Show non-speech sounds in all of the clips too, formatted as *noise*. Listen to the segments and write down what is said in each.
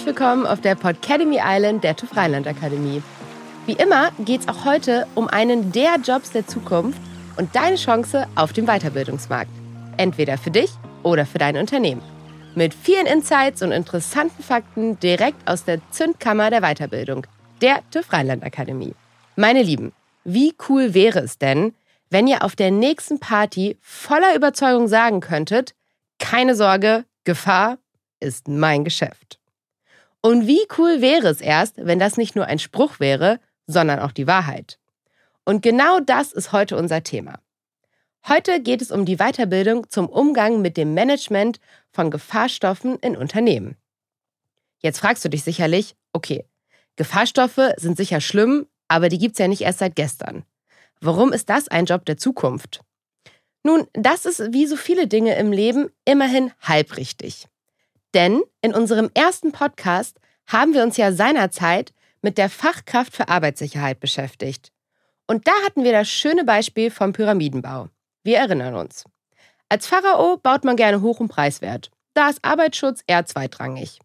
herzlich willkommen auf der Podcademy Island der TÜV Rheinland Akademie. Wie immer geht es auch heute um einen der Jobs der Zukunft und deine Chance auf dem Weiterbildungsmarkt. Entweder für dich oder für dein Unternehmen. Mit vielen Insights und interessanten Fakten direkt aus der Zündkammer der Weiterbildung, der TÜV Rheinland Akademie. Meine Lieben, wie cool wäre es denn, wenn ihr auf der nächsten Party voller Überzeugung sagen könntet, keine Sorge, Gefahr ist mein Geschäft. Und wie cool wäre es erst, wenn das nicht nur ein Spruch wäre, sondern auch die Wahrheit. Und genau das ist heute unser Thema. Heute geht es um die Weiterbildung zum Umgang mit dem Management von Gefahrstoffen in Unternehmen. Jetzt fragst du dich sicherlich, okay, Gefahrstoffe sind sicher schlimm, aber die gibt es ja nicht erst seit gestern. Warum ist das ein Job der Zukunft? Nun, das ist wie so viele Dinge im Leben immerhin halbrichtig. Denn in unserem ersten Podcast haben wir uns ja seinerzeit mit der Fachkraft für Arbeitssicherheit beschäftigt. Und da hatten wir das schöne Beispiel vom Pyramidenbau. Wir erinnern uns. Als Pharao baut man gerne hoch und preiswert. Da ist Arbeitsschutz eher zweitrangig.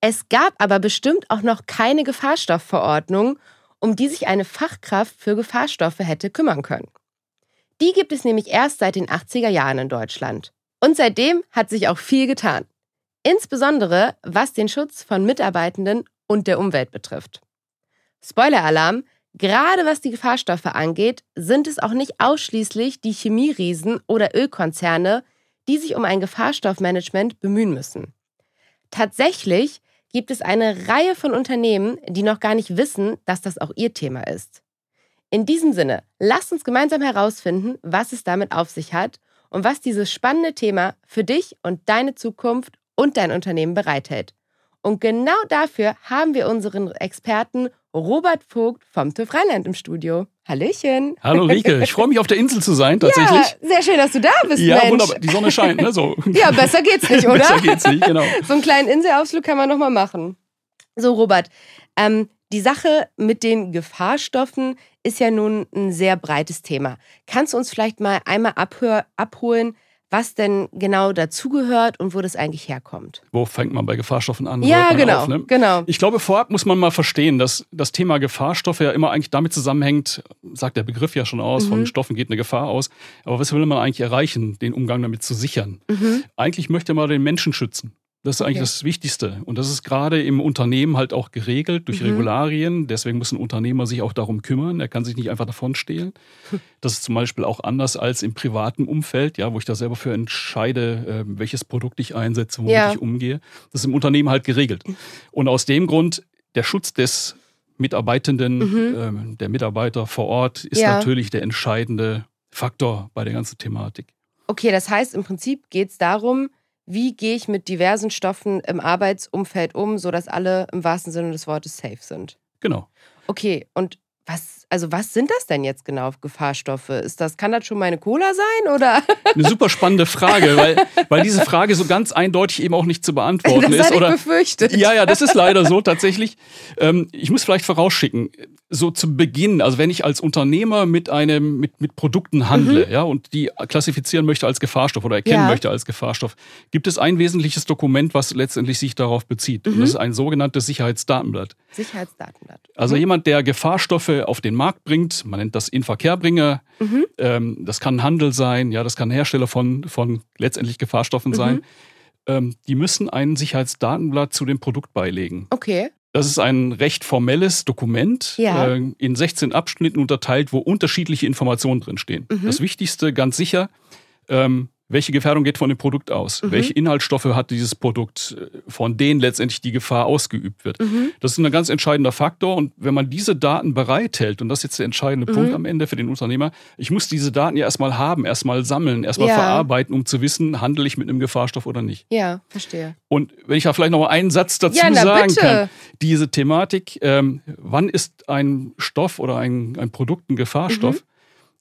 Es gab aber bestimmt auch noch keine Gefahrstoffverordnung, um die sich eine Fachkraft für Gefahrstoffe hätte kümmern können. Die gibt es nämlich erst seit den 80er Jahren in Deutschland. Und seitdem hat sich auch viel getan. Insbesondere was den Schutz von Mitarbeitenden und der Umwelt betrifft. Spoiler-Alarm, gerade was die Gefahrstoffe angeht, sind es auch nicht ausschließlich die Chemieriesen oder Ölkonzerne, die sich um ein Gefahrstoffmanagement bemühen müssen. Tatsächlich gibt es eine Reihe von Unternehmen, die noch gar nicht wissen, dass das auch ihr Thema ist. In diesem Sinne, lasst uns gemeinsam herausfinden, was es damit auf sich hat und was dieses spannende Thema für dich und deine Zukunft und dein Unternehmen bereithält. Und genau dafür haben wir unseren Experten Robert Vogt vom TÜV Rheinland im Studio. Hallöchen. Hallo Rike, ich freue mich auf der Insel zu sein, tatsächlich. Ja, sehr schön, dass du da bist, Ja, Mensch. wunderbar. Die Sonne scheint, ne? So. Ja, besser geht's nicht, *laughs* oder? Besser geht's nicht, genau. So einen kleinen Inselausflug kann man nochmal machen. So, Robert, ähm, die Sache mit den Gefahrstoffen ist ja nun ein sehr breites Thema. Kannst du uns vielleicht mal einmal abhör, abholen, was denn genau dazugehört und wo das eigentlich herkommt? Wo fängt man bei Gefahrstoffen an? Ja, genau, auf, ne? genau. Ich glaube, vorab muss man mal verstehen, dass das Thema Gefahrstoffe ja immer eigentlich damit zusammenhängt, sagt der Begriff ja schon aus, Mhm. von Stoffen geht eine Gefahr aus. Aber was will man eigentlich erreichen, den Umgang damit zu sichern? Mhm. Eigentlich möchte man den Menschen schützen. Das ist eigentlich Okay. das Wichtigste. Und das ist gerade im Unternehmen halt auch geregelt durch Mhm. Regularien. Deswegen muss ein Unternehmer sich auch darum kümmern. Er kann sich nicht einfach davon stehlen. *laughs* Das ist zum Beispiel auch anders als im privaten Umfeld, ja, wo ich da selber für entscheide, äh, welches Produkt ich einsetze, womit Ja. ich umgehe. Das ist im Unternehmen halt geregelt. Und aus dem Grund, der Schutz des Mitarbeitenden, ähm, der Mitarbeiter vor Ort ist Mhm. Ja. natürlich der entscheidende Faktor bei der ganzen Thematik. Okay, das heißt, im Prinzip geht es darum, wie gehe ich mit diversen Stoffen im Arbeitsumfeld um, sodass alle im wahrsten Sinne des Wortes safe sind. Genau. Okay, und was, also was sind das denn jetzt genau Gefahrstoffe? Ist das, kann das schon meine Cola sein oder? *laughs* Eine super spannende Frage, weil, weil diese Frage so ganz eindeutig eben auch nicht zu beantworten das ist. hatte ich Oder, befürchtet. ja, ja, das ist leider so tatsächlich. Ähm, ich muss vielleicht vorausschicken, so zu Beginn, also wenn ich als Unternehmer mit einem, mit, mit Produkten handle, ja, und die klassifizieren möchte als Gefahrstoff oder erkennen Mhm. Ja. möchte als Gefahrstoff, gibt es ein wesentliches Dokument, was letztendlich sich darauf bezieht. Und Mhm. das ist ein sogenanntes Sicherheitsdatenblatt. Sicherheitsdatenblatt. Also Mhm. jemand, der Gefahrstoffe auf den Markt bringt, man nennt das Inverkehrbringer, Mhm. ähm, das kann Handel sein, ja, das kann Hersteller von, von letztendlich Gefahrstoffen sein. Mhm. Ähm, die müssen ein Sicherheitsdatenblatt zu dem Produkt beilegen. Okay. Das ist ein recht formelles Dokument, Ja. äh, in 16 Abschnitten unterteilt, wo unterschiedliche Informationen drinstehen. Mhm. Das Wichtigste, ganz sicher, ähm, welche Gefährdung geht von dem Produkt aus? Mhm. Welche Inhaltsstoffe hat dieses Produkt, äh, von denen letztendlich die Gefahr ausgeübt wird? Mhm. Das ist ein ganz entscheidender Faktor. Und wenn man diese Daten bereithält, und das ist jetzt der entscheidende Mhm. Punkt am Ende für den Unternehmer, ich muss diese Daten ja erstmal haben, erstmal sammeln, erstmal Ja. verarbeiten, um zu wissen, handle ich mit einem Gefahrstoff oder nicht. Ja, verstehe. Und wenn ich da vielleicht noch mal einen Satz dazu Ja, sagen bitte. kann, diese Thematik, ähm, wann ist ein Stoff oder ein, ein Produkt ein Gefahrstoff, Mhm.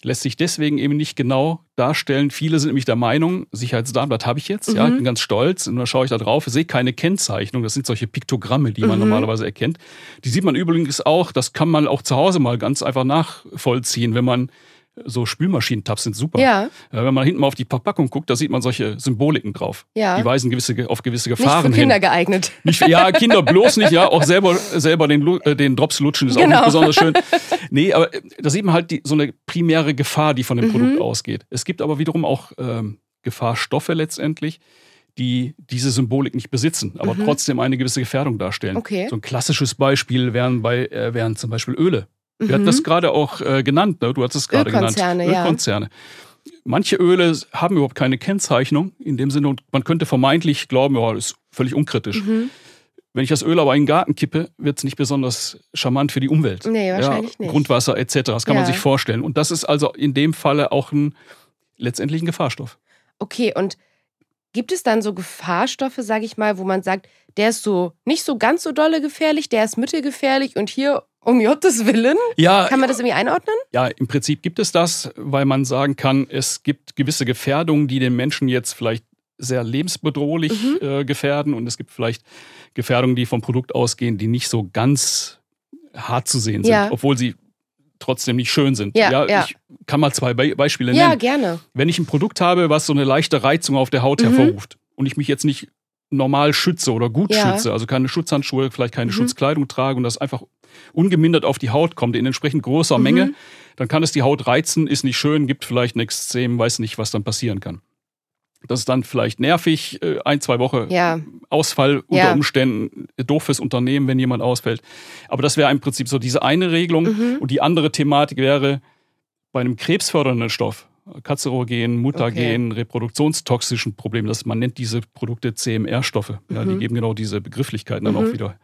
Lässt sich deswegen eben nicht genau darstellen. Viele sind nämlich der Meinung, Sicherheitsdatenblatt habe ich jetzt, ja, Mhm. ich bin ganz stolz. Und dann schaue ich da drauf, sehe keine Kennzeichnung. Das sind solche Piktogramme, die man Mhm. normalerweise erkennt. Die sieht man übrigens auch, das kann man auch zu Hause mal ganz einfach nachvollziehen, wenn man so Spülmaschinentabs sind super. Ja. Ja, Wenn man hinten mal auf die Verpackung guckt, da sieht man solche Symboliken drauf. Ja. Die weisen gewisse, auf gewisse Nicht Gefahren für Kinder hin. geeignet. Nicht, ja, Kinder bloß nicht, ja, auch selber, selber den, äh, den Drops lutschen ist auch Genau. nicht besonders schön. *laughs* Nee, aber äh, da sieht man halt die, so eine primäre Gefahr, die von dem Mhm. Produkt ausgeht. Es gibt aber wiederum auch ähm, Gefahrstoffe letztendlich, die diese Symbolik nicht besitzen, aber trotzdem eine gewisse Gefährdung darstellen. Mhm. Okay. So ein klassisches Beispiel wären, bei, äh, wären zum Beispiel Öle. Wir hatten Mhm. das gerade auch äh, genannt, ne? du hattest es gerade genannt. Ölkonzerne, ja. Ölkonzerne. Manche Öle haben überhaupt keine Kennzeichnung in dem Sinne und man könnte vermeintlich glauben, ja, das ist völlig unkritisch. Mhm. Wenn ich das Öl aber in den Garten kippe, wird es nicht besonders charmant für die Umwelt. Nee, wahrscheinlich ja, nicht. Grundwasser etc. Das kann man Ja. sich vorstellen. Und das ist also in dem Falle auch ein letztendlich ein Gefahrstoff. Okay, und gibt es dann so Gefahrstoffe, sage ich mal, wo man sagt, der ist so nicht so ganz so dolle gefährlich, der ist mittelgefährlich und hier um Gottes Willen? Ja, Kann man das irgendwie einordnen? Ja, im Prinzip gibt es das, weil man sagen kann, es gibt gewisse Gefährdungen, die den Menschen jetzt vielleicht sehr lebensbedrohlich Mhm. äh, gefährden und es gibt vielleicht Gefährdungen, die vom Produkt ausgehen, die nicht so ganz hart zu sehen sind, Ja. obwohl sie trotzdem nicht schön sind. Ja, ja. Ich kann mal zwei Be Beispiele Ja, nennen. gerne. Wenn ich ein Produkt habe, was so eine leichte Reizung auf der Haut Mhm. hervorruft und ich mich jetzt nicht normal schütze oder gut Ja. schütze, also keine Schutzhandschuhe, vielleicht keine Mhm. Schutzkleidung trage und das einfach ungemindert auf die Haut kommt in entsprechend großer Mhm. Menge, dann kann es die Haut reizen, ist nicht schön, gibt vielleicht ein Extrem, weiß nicht, was dann passieren kann. Das ist dann vielleicht nervig, äh, ein, zwei Wochen Ja. Ausfall unter Ja. Umständen, doof fürs Unternehmen, wenn jemand ausfällt. Aber das wäre im Prinzip so diese eine Regelung. Mhm. Und die andere Thematik wäre bei einem krebsfördernden Stoff, Kanzerogen, Mutagen, reproduktionstoxischen Problemen, das, man nennt diese Produkte CMR-Stoffe. Ja, Die Mhm. geben genau diese Begrifflichkeiten dann Mhm. auch wieder.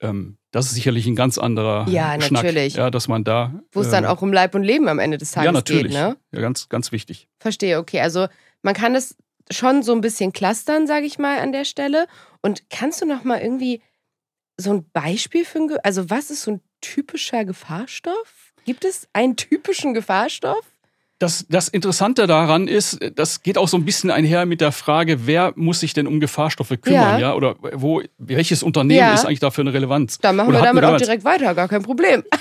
Ähm, das ist sicherlich ein ganz anderer Ja, Schnack, natürlich. ja, dass man da. Wo es dann äh, auch um Leib und Leben am Ende des Tages Ja, natürlich. geht, ne? Ja, ganz, ganz wichtig. Verstehe, okay. Also man kann es schon so ein bisschen clustern, sage ich mal, an der Stelle. Und kannst du noch mal irgendwie so ein Beispiel für ein, also was ist so ein typischer Gefahrstoff? Gibt es einen typischen Gefahrstoff? Das, das Interessante daran ist, das geht auch so ein bisschen einher mit der Frage, wer muss sich denn um Gefahrstoffe kümmern, Ja. ja? Oder wo, welches Unternehmen Ja. ist eigentlich dafür eine Relevanz? Dann machen Oder wir damit auch direkt weiter, gar kein Problem. *laughs*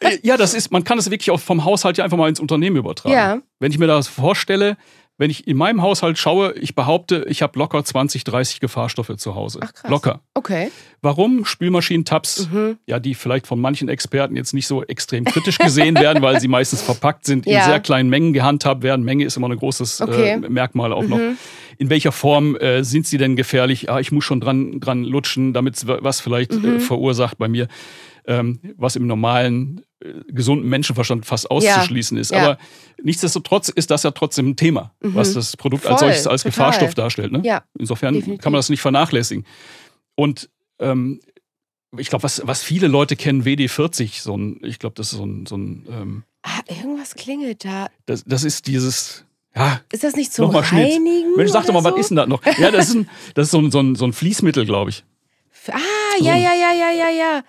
Äh, Ja, das ist, man kann es wirklich auch vom Haushalt ja einfach mal ins Unternehmen übertragen. Ja. Wenn ich mir das vorstelle, wenn ich in meinem Haushalt schaue, ich behaupte, ich habe locker 20, 30 Gefahrstoffe zu Hause. Ach, krass. Locker. Okay. Warum? Spülmaschinen-Tabs, Mhm. ja, die vielleicht von manchen Experten jetzt nicht so extrem kritisch gesehen werden, weil sie meistens verpackt sind, in Ja. sehr kleinen Mengen gehandhabt werden. Menge ist immer ein großes Okay. äh, Merkmal auch noch. Mhm. In welcher Form äh, sind sie denn gefährlich? Ah, ich muss schon dran, dran lutschen, damit es was vielleicht Mhm. äh, verursacht bei mir, ähm, was im normalen, äh, gesunden Menschenverstand fast auszuschließen ist. Ja. Aber nichtsdestotrotz ist das ja trotzdem ein Thema, Mhm. was das Produkt als Voll, solches als total. Gefahrstoff darstellt. Ne? Ja, Insofern definitiv. kann man das nicht vernachlässigen. Und ähm, ich glaube, was, was viele Leute kennen, WD40, so ein, ich glaube, das ist so ein, so ein ähm, Ah, irgendwas klingelt da. das, das ist dieses, ja, Ist das nicht Schnitt. Reinigen? Mensch, sag doch mal, oder was so? ist denn das noch? Ja, das ist, ein, das ist so, ein, so, ein, so ein Fließmittel, glaube ich. Ah, ja, ja, ja, ja, ja, ja.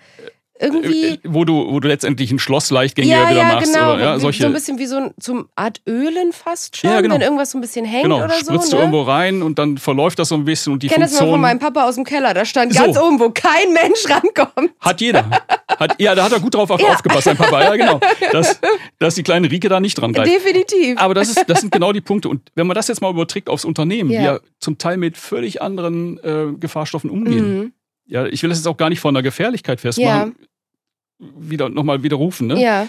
Irgendwie. Äh, Wo du, wo du letztendlich ein Schloss leichtgängiger ja, wieder ja, machst. genau. Oder, ja, solche, so ein bisschen wie so ein zum Art Ölen fast schon, Ja, genau. wenn irgendwas so ein bisschen hängt genau, oder so. spritzt du ne? irgendwo rein und dann verläuft das so ein bisschen und die Ich kenne das mal Funktion von meinem Papa aus dem Keller. Da stand So. ganz oben, wo kein Mensch rankommt. hat jeder. Hat, ja, da hat er gut drauf auf, Ja. aufgepasst, sein Papa. Ja, genau. Dass, *laughs* dass die kleine Rike da nicht dran greift. Definitiv. Aber das, ist, das sind genau die Punkte. Und wenn man das jetzt mal überträgt aufs Unternehmen, Ja. die ja zum Teil mit völlig anderen äh, Gefahrstoffen umgehen. Mhm. Ja, ich will das jetzt auch gar nicht von der Gefährlichkeit festmachen. Wieder nochmal widerrufen. Ne? Ja,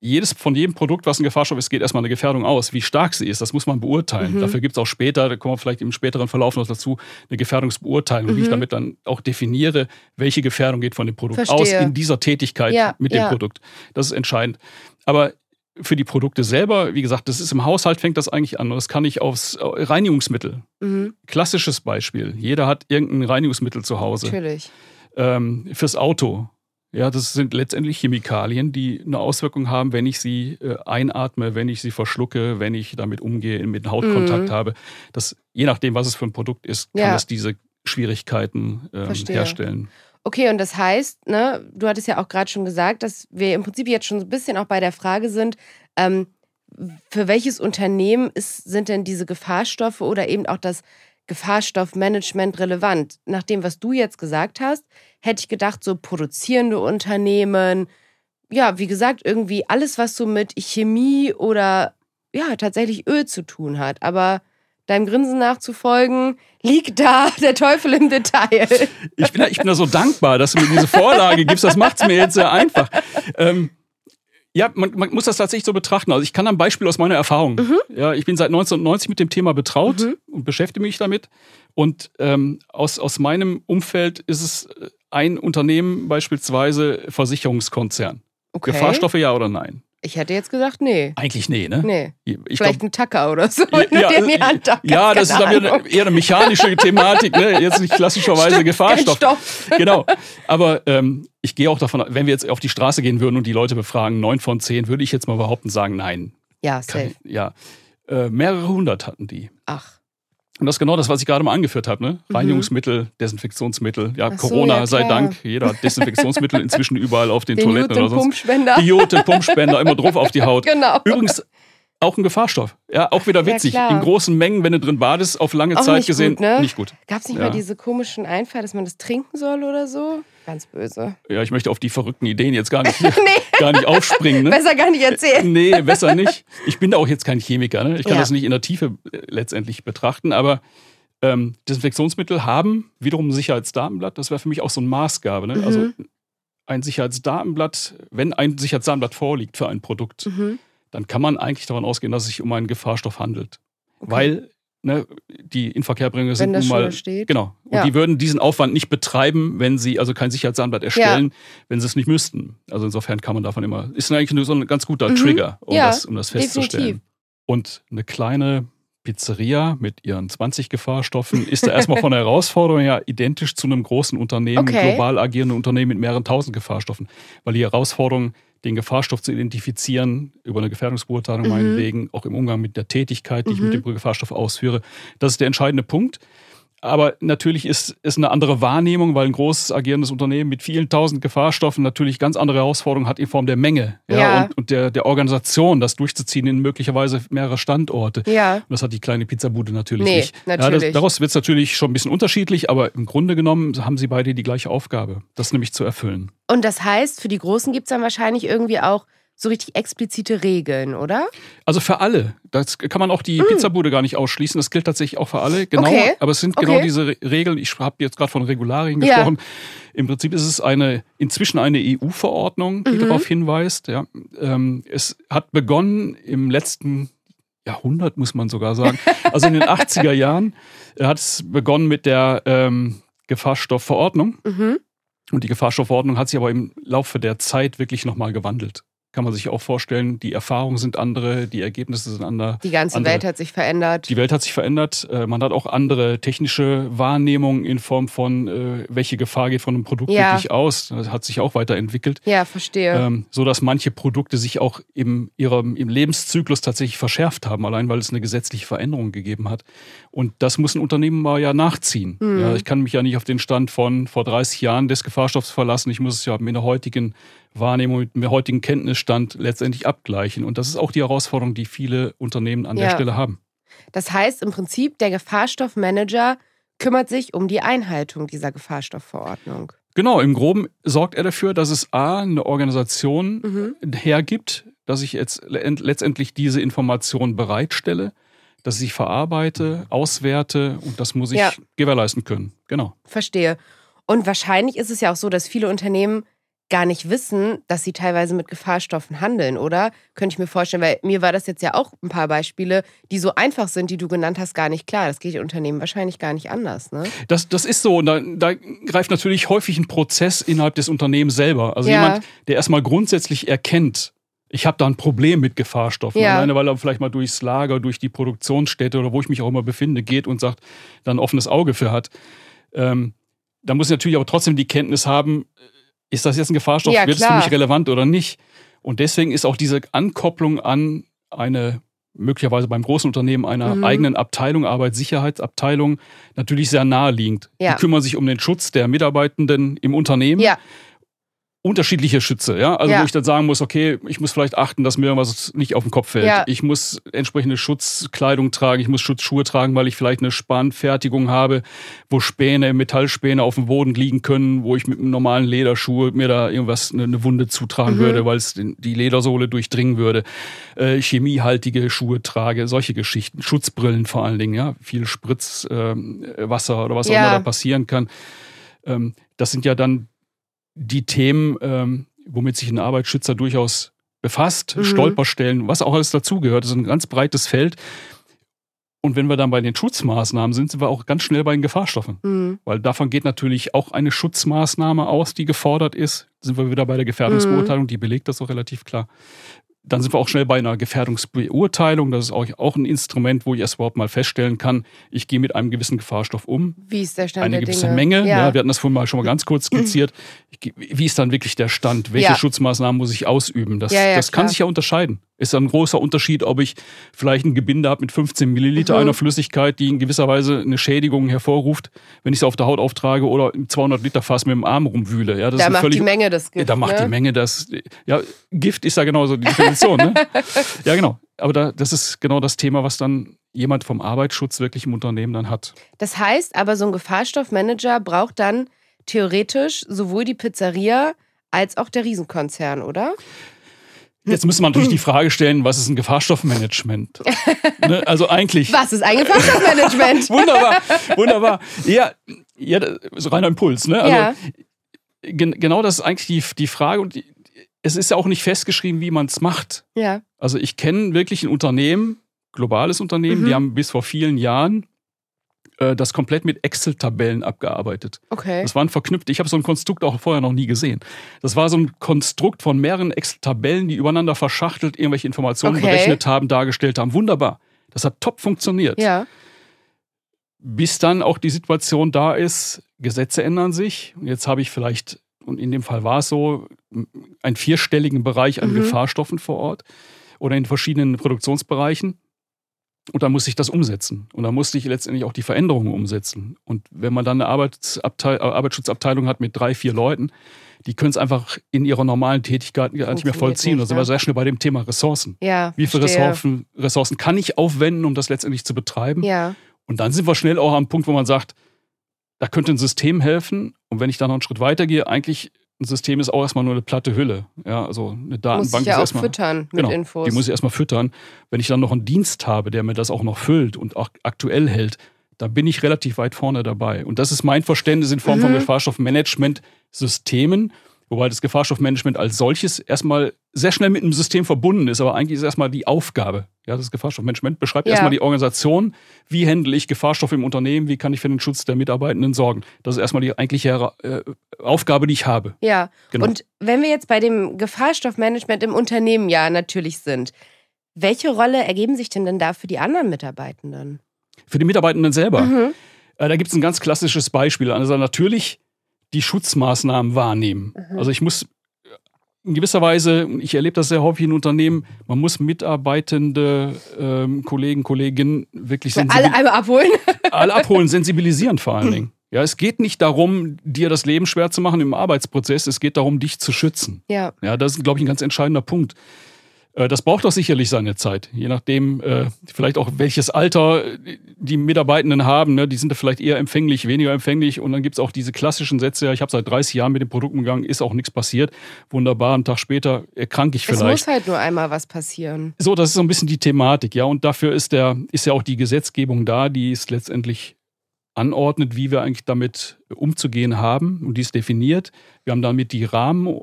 Jedes, von jedem Produkt, was ein Gefahrstoff ist, geht erstmal eine Gefährdung aus. Wie stark sie ist, das muss man beurteilen. Mhm. Dafür gibt es auch später, da kommen wir vielleicht im späteren Verlauf noch dazu, eine Gefährdungsbeurteilung, wie ich Mhm. damit dann auch definiere, welche Gefährdung geht von dem Produkt Verstehe. aus in dieser Tätigkeit Ja, mit dem ja. Produkt. Das ist entscheidend. Aber für die Produkte selber, wie gesagt, das ist im Haushalt fängt das eigentlich an. Das kann ich aufs äh, Reinigungsmittel. mhm. Klassisches Beispiel. Jeder hat irgendein Reinigungsmittel zu Hause. natürlich. Ähm, fürs Auto. Ja, das sind letztendlich Chemikalien, die eine Auswirkung haben, wenn ich sie äh, einatme, wenn ich sie verschlucke, wenn ich damit umgehe, mit Hautkontakt Mhm. habe. Das, je nachdem, was es für ein Produkt ist, kann Ja. das diese Schwierigkeiten ähm, herstellen. Okay, und das heißt, ne, du hattest ja auch gerade schon gesagt, dass wir im Prinzip jetzt schon so ein bisschen auch bei der Frage sind, ähm, für welches Unternehmen ist, sind denn diese Gefahrstoffe oder eben auch das Gefahrstoffmanagement relevant? Nach dem, was du jetzt gesagt hast, hätte ich gedacht, so produzierende Unternehmen, ja, wie gesagt, irgendwie alles, was so mit Chemie oder ja, tatsächlich Öl zu tun hat. Aber deinem Grinsen nachzufolgen, liegt da *laughs* der Teufel im Detail. Ich bin, da, ich bin da so dankbar, dass du mir diese Vorlage gibst. Das macht es mir jetzt sehr einfach. Ähm, ja, man, man, muss das tatsächlich so betrachten. Also ich kann ein Beispiel aus meiner Erfahrung. Mhm. Ja, ich bin seit 1990 mit dem Thema betraut mhm. und beschäftige mich damit. Und ähm, aus, aus meinem Umfeld ist es ein Unternehmen, beispielsweise Versicherungskonzern. Okay. Gefahrstoffe ja oder nein? Ich hätte jetzt gesagt, nee. Eigentlich nee, ne? Nee. Ich Vielleicht glaub, ein Tacker oder so. Ja, ja, ja das ist dann wieder eher eine mechanische Thematik, ne? Jetzt nicht klassischerweise Stimmt, Gefahrstoff. Genau. Aber ähm, ich gehe auch davon, wenn wir jetzt auf die Straße gehen würden und die Leute befragen, neun von zehn, würde ich jetzt mal behaupten, sagen nein. Ja, safe. Kann, ja. Äh, mehrere hundert hatten die. Ach. Und das ist genau das, was ich gerade mal angeführt habe. Ne? Mhm. Reinigungsmittel, Desinfektionsmittel. Ja, so, Corona ja, sei Dank. Jeder hat Desinfektionsmittel *laughs* inzwischen überall auf den, den Toiletten oder sonst. Pumpspender. Biote, Pumpspender, immer drauf auf die Haut. *laughs* Genau. Übrigens auch ein Gefahrstoff. Ja, auch wieder witzig. Ja, In großen Mengen, wenn du drin badest, auf lange auch Zeit gesehen, gut, ne? nicht gut. Gab es nicht ja. mal diese komischen Einfall, dass man das trinken soll oder so? Ganz böse. Ja, ich möchte auf die verrückten Ideen jetzt gar nicht, *laughs* nee. gar nicht aufspringen. Ne? Besser gar nicht erzählen. Nee, besser nicht. Ich bin da auch jetzt kein Chemiker. Ne? Ich kann ja. das nicht in der Tiefe äh, letztendlich betrachten, aber ähm, Desinfektionsmittel haben wiederum ein Sicherheitsdatenblatt. Das wäre für mich auch so eine Maßgabe. Ne? Also mhm. Also ein Sicherheitsdatenblatt, wenn ein Sicherheitsdatenblatt vorliegt für ein Produkt, mhm. Dann kann man eigentlich davon ausgehen, dass es sich um einen Gefahrstoff handelt. Okay. Weil ne, die Inverkehrbringer sind nun mal. Steht. Genau. Und ja. die würden diesen Aufwand nicht betreiben, wenn sie also kein Sicherheitsdatenblatt erstellen, ja. wenn sie es nicht müssten. Also insofern kann man davon immer. Ist eigentlich nur so ein ganz guter mhm. Trigger, um, ja, das, um das festzustellen. Definitiv. Und eine kleine Pizzeria mit ihren 20 Gefahrstoffen ist da erstmal von der Herausforderung her identisch zu einem großen Unternehmen, okay. global agierenden Unternehmen mit mehreren tausend Gefahrstoffen. Weil die Herausforderung, den Gefahrstoff zu identifizieren, über eine Gefährdungsbeurteilung mhm. meinetwegen, auch im Umgang mit der Tätigkeit, die mhm. ich mit mhm. dem Gefahrstoff ausführe, das ist der entscheidende Punkt. Aber natürlich ist es eine andere Wahrnehmung, weil ein großes agierendes Unternehmen mit vielen tausend Gefahrstoffen natürlich ganz andere Herausforderungen hat in Form der Menge ja, ja. Und, und, der, der Organisation, das durchzuziehen in möglicherweise mehrere Standorte. Ja. Und das hat die kleine Pizzabude natürlich nee, nicht. Natürlich. Ja, das, daraus wird es natürlich schon ein bisschen unterschiedlich, aber im Grunde genommen haben sie beide die gleiche Aufgabe, das nämlich zu erfüllen. Und das heißt, für die Großen gibt es dann wahrscheinlich irgendwie auch so richtig explizite Regeln, oder? Also für alle. Das kann man auch die mm. Pizzabude gar nicht ausschließen. Das gilt tatsächlich auch für alle. Genau. Okay. Aber es sind genau diese Regeln. Ich habe jetzt gerade von Regularien gesprochen. Ja. Im Prinzip ist es eine inzwischen eine EU-Verordnung, die mhm. darauf hinweist. Ja. Ähm, es hat begonnen im letzten Jahrhundert, muss man sogar sagen. Also in den *laughs* 80er Jahren hat es begonnen mit der ähm, Gefahrstoffverordnung. Mhm. Und die Gefahrstoffverordnung hat sich aber im Laufe der Zeit wirklich nochmal gewandelt kann man sich auch vorstellen, die Erfahrungen sind andere, die Ergebnisse sind andere. Die ganze andere. Welt hat sich verändert. Die Welt hat sich verändert. Äh, man hat auch andere technische Wahrnehmungen in Form von, äh, welche Gefahr geht von einem Produkt ja. wirklich aus. Das hat sich auch weiterentwickelt. Ja, verstehe. Ähm, so dass manche Produkte sich auch im, ihrem, im Lebenszyklus tatsächlich verschärft haben, allein weil es eine gesetzliche Veränderung gegeben hat. Und das muss ein Unternehmen mal ja nachziehen. Ja, ich kann mich ja nicht auf den Stand von vor 30 Jahren des Gefahrstoffs verlassen. Ich muss es ja mit der heutigen Wahrnehmung, mit dem heutigen Kenntnisstand letztendlich abgleichen. Und das ist auch die Herausforderung, die viele Unternehmen an ja. der Stelle haben. Das heißt im Prinzip, der Gefahrstoffmanager kümmert sich um die Einhaltung dieser Gefahrstoffverordnung. Genau, im Groben sorgt er dafür, dass es A, eine Organisation mhm. hergibt, dass ich jetzt letztendlich diese Informationen bereitstelle, dass ich verarbeite, auswerte und das muss ich ja. gewährleisten können. Genau. Verstehe. Und wahrscheinlich ist es ja auch so, dass viele Unternehmen gar nicht wissen, dass sie teilweise mit Gefahrstoffen handeln, oder? Könnte ich mir vorstellen, weil mir war das jetzt ja auch ein paar Beispiele, die so einfach sind, die du genannt hast, gar nicht klar. Das geht den Unternehmen wahrscheinlich gar nicht anders, ne? Das, das ist so. Und da, da greift natürlich häufig ein Prozess innerhalb des Unternehmens selber. Also ja. jemand, der erstmal grundsätzlich erkennt, ich habe da ein Problem mit Gefahrstoffen. Ja. Alleine, weil er vielleicht mal durchs Lager, durch die Produktionsstätte oder wo ich mich auch immer befinde, geht und sagt, da ein offenes Auge für hat. Ähm, da muss ich natürlich aber trotzdem die Kenntnis haben, ist das jetzt ein Gefahrstoff, ja, wird es für mich relevant oder nicht? Und deswegen ist auch diese Ankopplung an eine möglicherweise beim großen Unternehmen einer mhm. eigenen Abteilung, Arbeitssicherheitsabteilung, natürlich sehr naheliegend. Ja. Die kümmern sich um den Schutz der Mitarbeitenden im Unternehmen. Ja. Unterschiedliche Schütze, ja. Also Ja. wo ich dann sagen muss, okay, ich muss vielleicht achten, dass mir irgendwas nicht auf den Kopf fällt. Ja. Ich muss entsprechende Schutzkleidung tragen, ich muss Schutzschuhe tragen, weil ich vielleicht eine Spanfertigung habe, wo Späne, Metallspäne auf dem Boden liegen können, wo ich mit einem normalen Lederschuh mir da irgendwas eine, eine Wunde zutragen würde, weil es die Ledersohle durchdringen würde. Äh, chemiehaltige Schuhe trage, solche Geschichten. Schutzbrillen vor allen Dingen, ja. Viel Spritzwasser ähm, Wasser oder was auch Ja. immer da passieren kann. Ähm, das sind ja dann die Themen, ähm, womit sich ein Arbeitsschützer durchaus befasst, Mhm. Stolperstellen, was auch alles dazugehört. Das ist ein ganz breites Feld. Und wenn wir dann bei den Schutzmaßnahmen sind, sind wir auch ganz schnell bei den Gefahrstoffen. Mhm. Weil davon geht natürlich auch eine Schutzmaßnahme aus, die gefordert ist. Sind wir wieder bei der Gefährdungsbeurteilung, die belegt das auch relativ klar. Dann sind wir auch schnell bei einer Gefährdungsbeurteilung. Das ist auch, auch ein Instrument, wo ich erst überhaupt mal feststellen kann, ich gehe mit einem gewissen Gefahrstoff um Wie ist der Stand eine der gewisse Dinge? Menge. Ja. Ja. wir hatten das vorhin mal schon mal ganz kurz skizziert. Ich ge- Wie ist dann wirklich der Stand? Welche Ja. Schutzmaßnahmen muss ich ausüben? Das, Ja, das kann sich ja unterscheiden. Ist ein großer Unterschied, ob ich vielleicht ein Gebinde habe mit 15 Milliliter Mhm. einer Flüssigkeit, die in gewisser Weise eine Schädigung hervorruft, wenn ich sie auf der Haut auftrage oder im 200 Liter Fass mit dem Arm rumwühle. Ja, das da macht völlig, die Menge das ja, Gift. da macht ne? die Menge das. Ja, Gift ist ja genauso die Definition. ne? *laughs* Ja, genau. Aber da, das ist genau das Thema, was dann jemand vom Arbeitsschutz wirklich im Unternehmen dann hat. Das heißt aber, so ein Gefahrstoffmanager braucht dann theoretisch sowohl die Pizzeria als auch der Riesenkonzern, oder? Jetzt müsste man natürlich die Frage stellen, was ist ein Gefahrstoffmanagement? *laughs* ne? Also eigentlich. Was ist ein Gefahrstoffmanagement? *laughs* Wunderbar, wunderbar. Ja, ja, ist reiner Impuls. Ne? Also, ja. gen genau das ist eigentlich die, die Frage. Und die, es ist ja auch nicht festgeschrieben, wie man es macht. ja. Also ich kenne wirklich ein Unternehmen, globales Unternehmen, Mhm. die haben bis vor vielen Jahren äh, das komplett mit Excel-Tabellen abgearbeitet. Okay. Das waren verknüpft. Ich habe so ein Konstrukt auch vorher noch nie gesehen. Das war so ein Konstrukt von mehreren Excel-Tabellen, die übereinander verschachtelt irgendwelche Informationen Okay. berechnet haben, dargestellt haben. Wunderbar. Das hat top funktioniert. Ja. Bis dann auch die Situation da ist, Gesetze ändern sich. Und jetzt habe ich vielleicht, und in dem Fall war es so, einen vierstelligen Bereich an Mhm. Gefahrstoffen vor Ort oder in verschiedenen Produktionsbereichen. Und dann muss ich das umsetzen. Und dann musste ich letztendlich auch die Veränderungen umsetzen. Und wenn man dann eine Arbeitsabteil äh, Arbeitsschutzabteilung hat mit drei, vier Leuten, die können es einfach in ihrer normalen Tätigkeit gar nicht mehr vollziehen. nicht, Da sind wir ne? sehr schnell bei dem Thema Ressourcen. Ja. Wie viele. Ressourcen, Ressourcen kann ich aufwenden, um das letztendlich zu betreiben? Ja. Und dann sind wir schnell auch am Punkt, wo man sagt, da könnte ein System helfen. Und wenn ich dann noch einen Schritt weiter gehe, eigentlich ein System ist auch erstmal nur eine platte Hülle. Ja, also eine Muss Datenbank ich ja ist auch erstmal. füttern mit genau, Infos. Die muss ich erstmal füttern. Wenn ich dann noch einen Dienst habe, der mir das auch noch füllt und auch aktuell hält, da bin ich relativ weit vorne dabei. Und das ist mein Verständnis in Form von Mhm. Gefahrstoffmanagement-Systemen, wobei das Gefahrstoffmanagement als solches erstmal sehr schnell mit einem System verbunden ist, aber eigentlich ist erstmal die Aufgabe. Ja, das Gefahrstoffmanagement beschreibt Ja. erstmal die Organisation. Wie handle ich Gefahrstoffe im Unternehmen? Wie kann ich für den Schutz der Mitarbeitenden sorgen? Das ist erstmal die eigentliche äh, Aufgabe, die ich habe. ja. Genau. Und wenn wir jetzt bei dem Gefahrstoffmanagement im Unternehmen ja natürlich sind, welche Rolle ergeben sich denn denn da für die anderen Mitarbeitenden? Für die Mitarbeitenden selber. Mhm. Äh, da gibt es ein ganz klassisches Beispiel. Also natürlich die Schutzmaßnahmen wahrnehmen. Mhm. Also ich muss äh, in gewisser Weise, ich erlebe das sehr häufig in Unternehmen, man muss mitarbeitende ähm, Kollegen, Kolleginnen wirklich Alle sensibil einmal abholen. *laughs* alle abholen, sensibilisieren vor allen Dingen. Ja, es geht nicht darum, dir das Leben schwer zu machen im Arbeitsprozess, es geht darum, dich zu schützen. Ja. Ja, das ist, glaube ich, ein ganz entscheidender Punkt. Äh, Das braucht auch sicherlich seine Zeit, je nachdem, äh, vielleicht auch welches Alter die Mitarbeitenden haben. Ne? Die sind da vielleicht eher empfänglich, weniger empfänglich. Und dann gibt es auch diese klassischen Sätze, ja, ich habe seit 30 Jahren mit dem Produkt umgegangen, ist auch nichts passiert. Wunderbar, einen Tag später erkranke ich Es vielleicht. muss halt nur einmal was passieren. So, das ist so ein bisschen die Thematik, ja. Und dafür ist, der, ist ja auch die Gesetzgebung da, die es letztendlich anordnet, wie wir eigentlich damit umzugehen haben und die ist definiert. Wir haben damit die Rahmen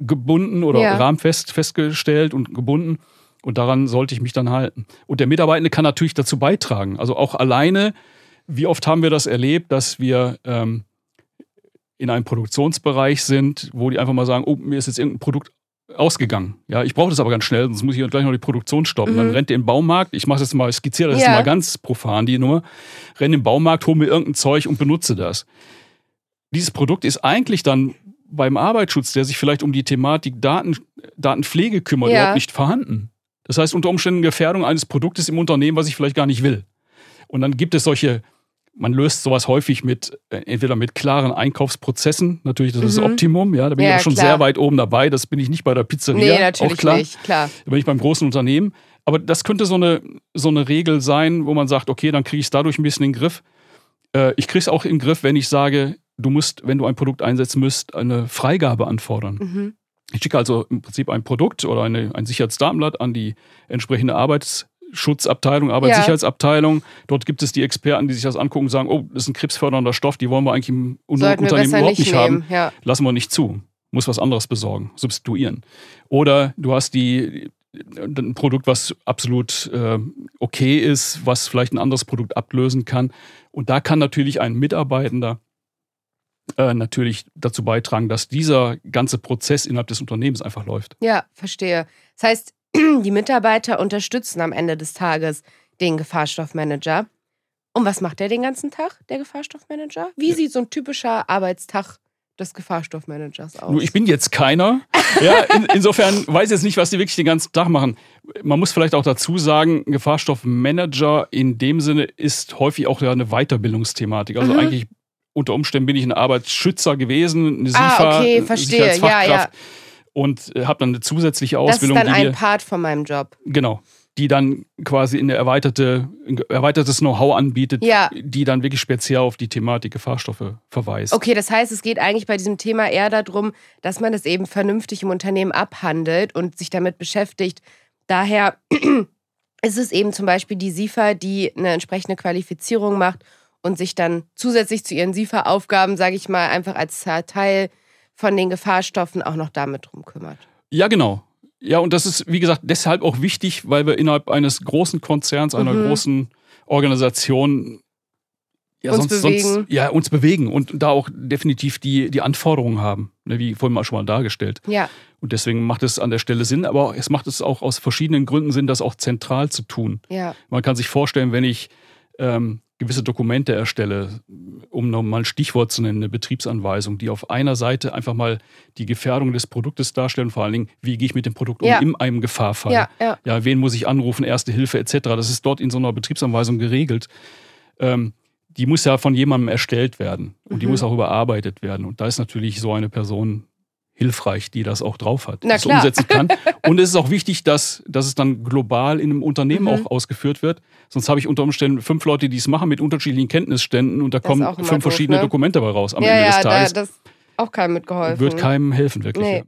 gebunden oder Ja. Rahmen fest, festgestellt und gebunden. Und daran sollte ich mich dann halten. Und der Mitarbeitende kann natürlich dazu beitragen. Also auch alleine, wie oft haben wir das erlebt, dass wir ähm, in einem Produktionsbereich sind, wo die einfach mal sagen, oh, mir ist jetzt irgendein Produkt ausgegangen. Ja, ich brauche das aber ganz schnell, sonst muss ich gleich noch die Produktion stoppen. Mhm. Dann rennt ihr den Baumarkt, ich mache das mal, skizziere das Ja. jetzt mal ganz profan, die Nummer, renne im Baumarkt, hole mir irgendein Zeug und benutze das. Dieses Produkt ist eigentlich dann beim Arbeitsschutz, der sich vielleicht um die Thematik Daten, Datenpflege kümmert, Ja. überhaupt nicht vorhanden. Das heißt unter Umständen Gefährdung eines Produktes im Unternehmen, was ich vielleicht gar nicht will. Und dann gibt es solche man löst sowas häufig mit äh, entweder mit klaren Einkaufsprozessen, natürlich das ist das mhm. Optimum, ja, da bin ja, ich auch schon klar. sehr weit oben dabei, das bin ich nicht bei der Pizzeria, nee, natürlich auch klar. Nicht, klar. Da bin ich beim großen Unternehmen, aber das könnte so eine, so eine Regel sein, wo man sagt, okay, dann kriege ich es dadurch ein bisschen in den Griff. Äh, ich kriege es auch in den Griff, wenn ich sage, du musst, wenn du ein Produkt einsetzen müsst, eine Freigabe anfordern. Mhm. Ich schicke also im Prinzip ein Produkt oder eine, ein Sicherheitsdatenblatt an die entsprechende Arbeitsschutzabteilung, Arbeitssicherheitsabteilung. Ja. Dort gibt es die Experten, die sich das angucken und sagen, oh, das ist ein krebsfördernder Stoff, die wollen wir eigentlich im Sollten Unternehmen überhaupt nicht, nicht haben. Ja. Lassen wir nicht zu. Muss was anderes besorgen, substituieren. Oder du hast die, ein Produkt, was absolut äh, okay ist, was vielleicht ein anderes Produkt ablösen kann. Und da kann natürlich ein Mitarbeitender äh, natürlich dazu beitragen, dass dieser ganze Prozess innerhalb des Unternehmens einfach läuft. Ja, verstehe. Das heißt, *clears throat* die Mitarbeiter unterstützen am Ende des Tages den Gefahrstoffmanager. Und was macht der den ganzen Tag, der Gefahrstoffmanager? Wie ja. sieht so ein typischer Arbeitstag des Gefahrstoffmanagers aus? Nur ich bin jetzt keiner. *laughs* Ja, in, insofern weiß ich jetzt nicht, was die wirklich den ganzen Tag machen. Man muss vielleicht auch dazu sagen, Gefahrstoffmanager in dem Sinne ist häufig auch ja eine Weiterbildungsthematik. Also mhm. eigentlich unter Umständen bin ich ein Arbeitsschützer gewesen, eine SIFA, ah, okay, verstehe. Ja, ja. und äh, habe dann eine zusätzliche Ausbildung. Das ist dann ein Part von meinem Job. Genau. Die dann quasi in eine erweiterte, ein erweitertes Know-how anbietet, ja. die dann wirklich speziell auf die Thematik Gefahrstoffe verweist. Okay, das heißt, es geht eigentlich bei diesem Thema eher darum, dass man es eben vernünftig im Unternehmen abhandelt und sich damit beschäftigt. Daher *clears throat* ist es eben zum Beispiel die SIFA, die eine entsprechende Qualifizierung macht und sich dann zusätzlich zu ihren SIFA-Aufgaben, sage ich mal, einfach als Teil von den Gefahrstoffen auch noch damit drum kümmert. Ja, genau. Ja, und das ist, wie gesagt, deshalb auch wichtig, weil wir innerhalb eines großen Konzerns, einer mhm. großen Organisation ja, uns sonst, bewegen. Sonst, ja, uns bewegen und da auch definitiv die, die Anforderungen haben, ne, wie vorhin mal schon mal dargestellt. Ja. Und deswegen macht es an der Stelle Sinn, aber es macht es auch aus verschiedenen Gründen Sinn, das auch zentral zu tun. Ja. Man kann sich vorstellen, wenn ich ähm, gewisse Dokumente erstelle, um nochmal ein Stichwort zu nennen, eine Betriebsanweisung, die auf einer Seite einfach mal die Gefährdung des Produktes darstellen, vor allen Dingen, wie gehe ich mit dem Produkt ja. um in einem Gefahrfall. Ja, ja. ja, wen muss ich anrufen, erste Hilfe etc. Das ist dort in so einer Betriebsanweisung geregelt. Ähm, die muss ja von jemandem erstellt werden und mhm. die muss auch überarbeitet werden. Und da ist natürlich so eine Person hilfreich, die das auch drauf hat, das umsetzen kann. *laughs* Und es ist auch wichtig, dass, dass es dann global in einem Unternehmen mhm. auch ausgeführt wird. Sonst habe ich unter Umständen fünf Leute, die es machen mit unterschiedlichen Kenntnisständen und da das kommen fünf doof, verschiedene ne? Dokumente dabei raus am ja, Ende des Tages. Da, das auch keinem mitgeholfen. Wird keinem helfen, wirklich. Nee. Ja.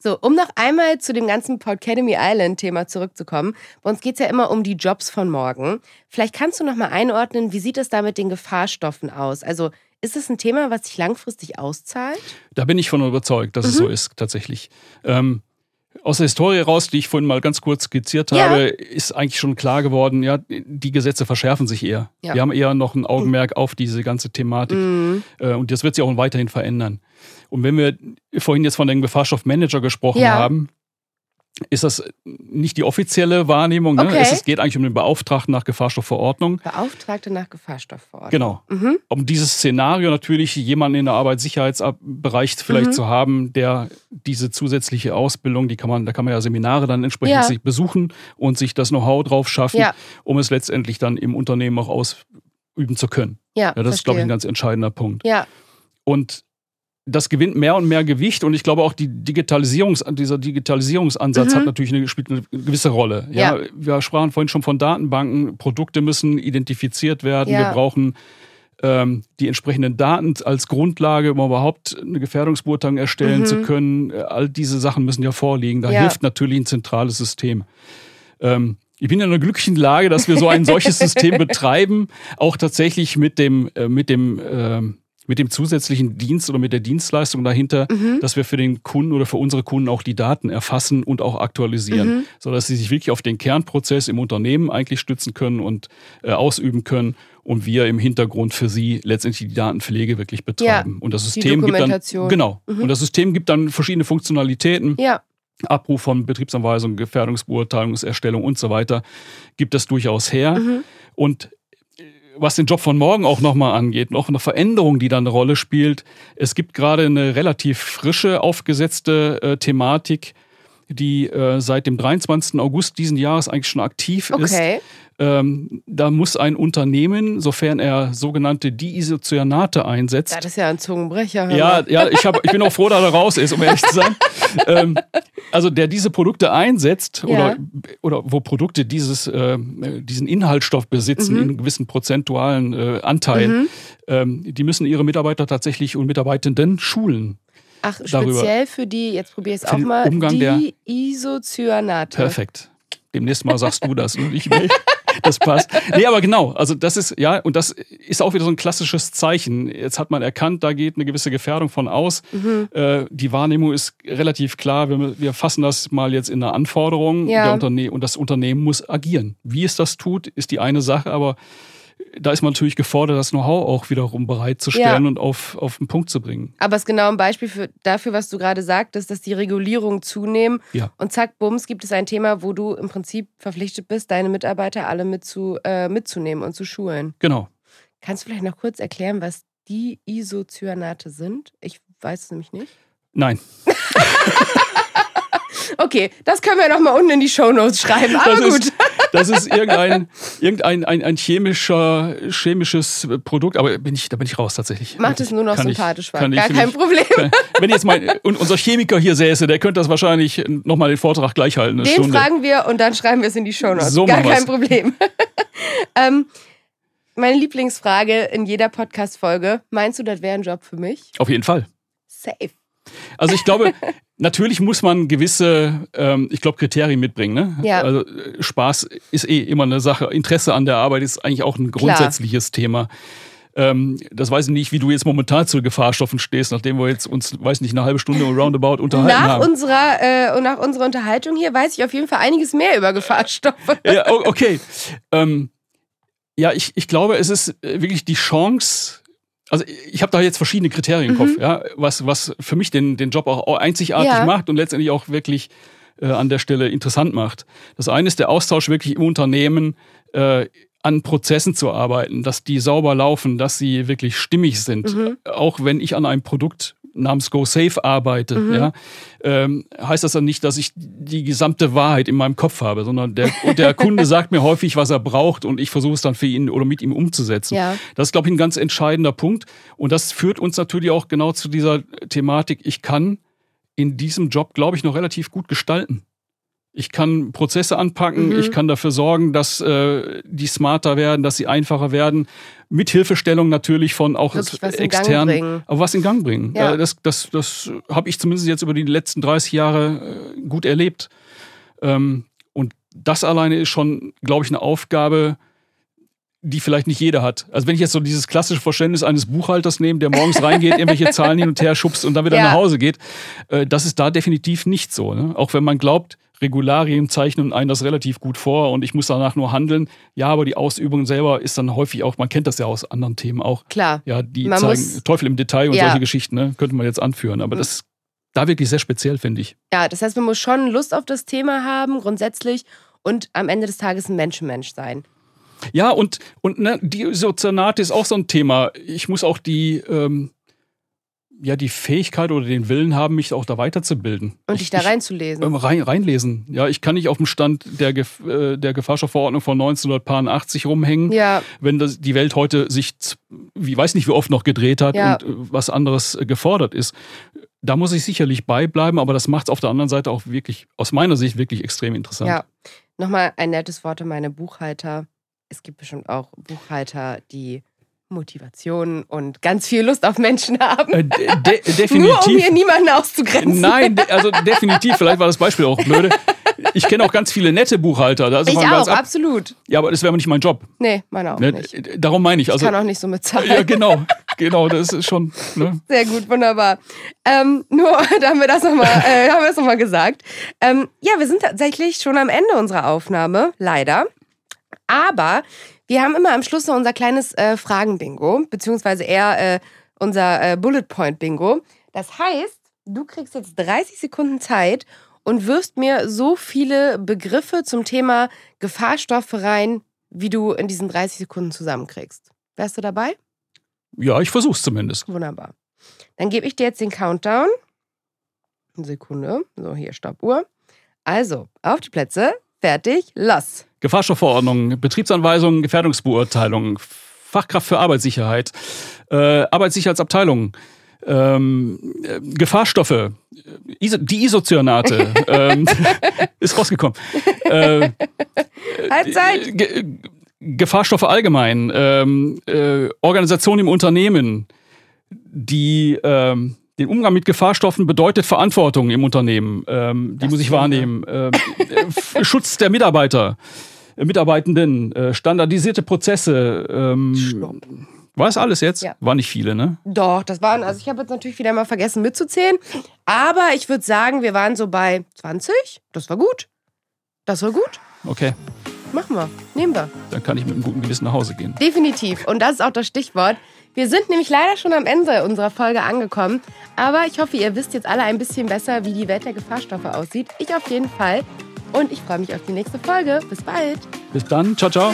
So, um noch einmal zu dem ganzen Academy Island-Thema zurückzukommen. Bei uns geht es ja immer um die Jobs von morgen. Vielleicht kannst du noch mal einordnen, wie sieht es da mit den Gefahrstoffen aus? Also ist es ein Thema, was sich langfristig auszahlt? Da bin ich von überzeugt, dass mhm. es so ist, tatsächlich. Ähm, aus der Historie heraus, die ich vorhin mal ganz kurz skizziert ja. habe, ist eigentlich schon klar geworden, ja, die Gesetze verschärfen sich eher. Ja. Wir haben eher noch ein Augenmerk auf diese ganze Thematik. Mhm. Äh, und das wird sich auch weiterhin verändern. Und wenn wir vorhin jetzt von dem Gefahrstoffmanager gesprochen ja. haben, ist das nicht die offizielle Wahrnehmung. Ne? Okay. Es geht eigentlich um den Beauftragten nach Gefahrstoffverordnung. Beauftragte nach Gefahrstoffverordnung. Genau. Mhm. Um dieses Szenario natürlich jemanden in der Arbeitssicherheitsbereich vielleicht mhm. zu haben, der diese zusätzliche Ausbildung, die kann man, da kann man ja Seminare dann entsprechend ja. sich besuchen und sich das Know-how drauf schaffen, ja. um es letztendlich dann im Unternehmen auch ausüben zu können. Ja, ja das verstehe. ist, glaube ich, ein ganz entscheidender Punkt. Ja. Und das gewinnt mehr und mehr Gewicht und ich glaube auch die Digitalisierungs, dieser Digitalisierungsansatz mhm. hat natürlich eine, spielt eine gewisse Rolle. Ja, ja, Wir sprachen vorhin schon von Datenbanken, Produkte müssen identifiziert werden, ja. wir brauchen ähm, die entsprechenden Daten als Grundlage, um überhaupt eine Gefährdungsbeurteilung erstellen mhm. zu können. All diese Sachen müssen ja vorliegen. Da ja. hilft natürlich ein zentrales System. Ähm, ich bin in einer glücklichen Lage, dass wir so ein solches *laughs* System betreiben, auch tatsächlich mit dem, äh, mit dem ähm, mit dem zusätzlichen Dienst oder mit der Dienstleistung dahinter, mhm. dass wir für den Kunden oder für unsere Kunden auch die Daten erfassen und auch aktualisieren, mhm. sodass sie sich wirklich auf den Kernprozess im Unternehmen eigentlich stützen können und äh, ausüben können und wir im Hintergrund für sie letztendlich die Datenpflege wirklich betreiben. Ja, und das System gibt dann genau mhm. und das System gibt dann verschiedene Funktionalitäten. Ja. Abruf von Betriebsanweisungen, Gefährdungsbeurteilungserstellung und so weiter gibt es durchaus her. Mhm. Und was den Job von morgen auch nochmal angeht, noch eine Veränderung, die da eine Rolle spielt. Es gibt gerade eine relativ frische, aufgesetzte äh, Thematik, die äh, seit dem 23. August diesen Jahres eigentlich schon aktiv Okay. ist. Ähm, da muss ein Unternehmen, sofern er sogenannte Diisocyanate einsetzt, Das ist ja ein Zungenbrecher. ja, ja ich, hab, ich bin auch froh, dass er raus ist, um ehrlich zu sein. *laughs* ähm, also der diese Produkte einsetzt Ja. oder, oder wo Produkte dieses, äh, diesen Inhaltsstoff besitzen Mhm. in gewissen prozentualen äh, Anteil, ähm, die müssen ihre Mitarbeiter tatsächlich und Mitarbeitenden schulen. Ach, darüber. speziell für die, jetzt probiere ich es auch mal, Umgang die der- Isocyanate. Perfekt. Demnächst mal sagst du das und ich will. *laughs* Das passt. Nee, aber genau. Also das ist, ja, und das ist auch wieder so ein klassisches Zeichen. Jetzt hat man erkannt, da geht eine gewisse Gefährdung von aus. Mhm. Äh, die Wahrnehmung ist relativ klar. Wir, wir fassen das mal jetzt in eine Anforderung. Ja. Und das Unternehmen muss agieren. Wie es das tut, ist die eine Sache, aber da ist man natürlich gefordert, das Know-how auch wiederum bereitzustellen Ja. und auf, auf den Punkt zu bringen. Aber es ist genau ein Beispiel für, dafür, was du gerade sagtest, dass die Regulierungen zunehmen. Ja. Und zack, bums, gibt es ein Thema, wo du im Prinzip verpflichtet bist, deine Mitarbeiter alle mit zu, äh, mitzunehmen und zu schulen. Genau. Kannst du vielleicht noch kurz erklären, was die Isocyanate sind? Ich weiß es nämlich nicht. Nein. *laughs* Okay, das können wir noch mal unten in die Shownotes schreiben. Aber Das gut. ist, *laughs* das ist irgendein, irgendein ein, ein chemischer, chemisches Produkt, aber bin ich, da bin ich raus tatsächlich. Macht es nur noch Kann ich- sympathisch, kann Gar ich kein Problem. Kann- *laughs* Wenn jetzt mein, und unser Chemiker hier säße, der könnte das wahrscheinlich nochmal den Vortrag gleich halten. Den Stunde. fragen wir und dann schreiben wir es in die Shownotes. So Gar kein. Problem. *laughs* ähm, meine Lieblingsfrage in jeder Podcast-Folge: Meinst du, das wäre ein Job für mich? Auf jeden Fall. Safe. Also ich glaube, *laughs* natürlich muss man gewisse, ähm, ich glaube, Kriterien mitbringen. Ne? Ja. Also äh, Spaß ist eh immer eine Sache. Interesse an der Arbeit ist eigentlich auch ein grundsätzliches Thema. Ähm, das weiß ich nicht, wie du jetzt momentan zu Gefahrstoffen stehst, nachdem wir jetzt uns, weiß nicht, eine halbe Stunde roundabout unterhalten Nach haben. unserer, äh, und nach unserer Unterhaltung hier weiß ich auf jeden Fall einiges mehr über Gefahrstoffe. *laughs* Ja, okay. Ähm, ja, ich, ich glaube, es ist äh, wirklich die Chance. Also ich habe da jetzt verschiedene Kriterien im Kopf, ja, was, was für mich den, den Job auch einzigartig Ja. macht und letztendlich auch wirklich äh, an der Stelle interessant macht. Das eine ist der Austausch wirklich im Unternehmen, äh, an Prozessen zu arbeiten, dass die sauber laufen, dass sie wirklich stimmig sind. Auch wenn ich an einem Produkt namens Go Safe arbeite, ja, ähm, heißt das dann nicht, dass ich die gesamte Wahrheit in meinem Kopf habe, sondern der, der Kunde *laughs* sagt mir häufig, was er braucht und ich versuche es dann für ihn oder mit ihm umzusetzen. Ja. Das ist, glaube ich, ein ganz entscheidender Punkt. Und das führt uns natürlich auch genau zu dieser Thematik. Ich kann in diesem Job, glaube ich, noch relativ gut gestalten. Ich kann Prozesse anpacken, Mhm. ich kann dafür sorgen, dass äh, die smarter werden, dass sie einfacher werden. Mit Hilfestellung natürlich von auch externen, aber was in Gang bringen. Ja. Äh, Das, das, das habe ich zumindest jetzt über die letzten 30 Jahre äh, gut erlebt. Ähm, und das alleine ist schon, glaube ich, eine Aufgabe, die vielleicht nicht jeder hat. Also wenn ich jetzt so dieses klassische Verständnis eines Buchhalters nehme, der morgens reingeht, irgendwelche *laughs* Zahlen hin und her schubst und dann wieder Ja. nach Hause geht, äh, das ist da definitiv nicht so. Ne? Auch wenn man glaubt, Regularien zeichnen einen das relativ gut vor und ich muss danach nur handeln. Ja, aber die Ausübung selber ist dann häufig auch, man kennt das ja aus anderen Themen auch, Klar. ja, die Man zeigen muss- Teufel im Detail und Ja. solche Geschichten, ne? könnte man jetzt anführen. Aber das ist da wirklich sehr speziell, finde ich. Ja, das heißt, man muss schon Lust auf das Thema haben, grundsätzlich, und am Ende des Tages ein Menschenmensch sein. Ja, und, und ne, die Sozianate ist auch so ein Thema. Ich muss auch die, ähm, ja, die Fähigkeit oder den Willen haben, mich auch da weiterzubilden. Und ich, dich da ich, reinzulesen. ähm, rein, reinlesen. Ja, ich kann nicht auf dem Stand der, Gef äh, der Gefahrstoffverordnung von 1980 rumhängen, ja, wenn das, die Welt heute sich, wie weiß nicht wie oft noch gedreht hat Ja. und äh, was anderes äh, gefordert ist. Da muss ich sicherlich beibleiben, aber das macht es auf der anderen Seite auch wirklich, aus meiner Sicht, wirklich extrem interessant. ja. Nochmal ein nettes Wort an meine Buchhalter. Es gibt bestimmt auch Buchhalter, die Motivation und ganz viel Lust auf Menschen *laughs* haben. Äh, de de definitiv. Nur um hier niemanden auszugrenzen. Nein, also definitiv, vielleicht war das Beispiel auch blöde. Ich kenne auch ganz viele nette Buchhalter. Da ist Ich auch, ab- absolut. Ja, aber das wäre nicht mein Job. Nee, meiner auch Ne? nicht. Darum meine ich. Ich Also, kann auch nicht so mitzahlen. ja, genau, genau, das ist schon. Ne? Sehr gut, wunderbar. Ähm, nur, *laughs* da haben wir das nochmal äh, haben wir das noch mal gesagt. Ähm, ja, wir sind tatsächlich schon am Ende unserer Aufnahme, leider. Aber wir haben immer am Schluss noch unser kleines äh, Fragen-Bingo, beziehungsweise eher äh, unser äh, Bullet-Point-Bingo. Das heißt, du kriegst jetzt 30 Sekunden Zeit und wirfst mir so viele Begriffe zum Thema Gefahrstoffe rein, wie du in diesen 30 Sekunden zusammenkriegst. Wärst du dabei? Ja, ich versuch's zumindest. Wunderbar. Dann gebe ich dir jetzt den Countdown. Eine Sekunde. So, hier, Stoppuhr. Also, auf die Plätze, fertig, los. Gefahrstoffverordnung, Betriebsanweisungen, Gefährdungsbeurteilung, Fachkraft für Arbeitssicherheit, äh, Arbeitssicherheitsabteilung, ähm, äh, Gefahrstoffe, Iso, die Isocyanate *laughs* ähm, *laughs* ist rausgekommen. Äh, Halbzeit. Ge Gefahrstoffe allgemein, ähm, äh, Organisation im Unternehmen, die ähm, den Umgang mit Gefahrstoffen bedeutet Verantwortung im Unternehmen. Ähm, die das muss ich wahrnehmen. Ähm, äh, Schutz der Mitarbeiter, äh, Mitarbeitenden, äh, standardisierte Prozesse. Ähm, war es alles jetzt? Ja. War nicht viele, ne? Doch, das waren, also ich habe jetzt natürlich wieder mal vergessen mitzuzählen. Aber ich würde sagen, wir waren so bei 20. Das war gut. Das war gut. Okay. Machen wir. Nehmen wir. Dann kann ich mit einem guten Gewissen nach Hause gehen. Definitiv. Und das ist auch das Stichwort. Wir sind nämlich leider schon am Ende unserer Folge angekommen. Aber ich hoffe, ihr wisst jetzt alle ein bisschen besser, wie die Welt der Gefahrstoffe aussieht. Ich auf jeden Fall. Und ich freue mich auf die nächste Folge. Bis bald. Bis dann. Ciao, ciao.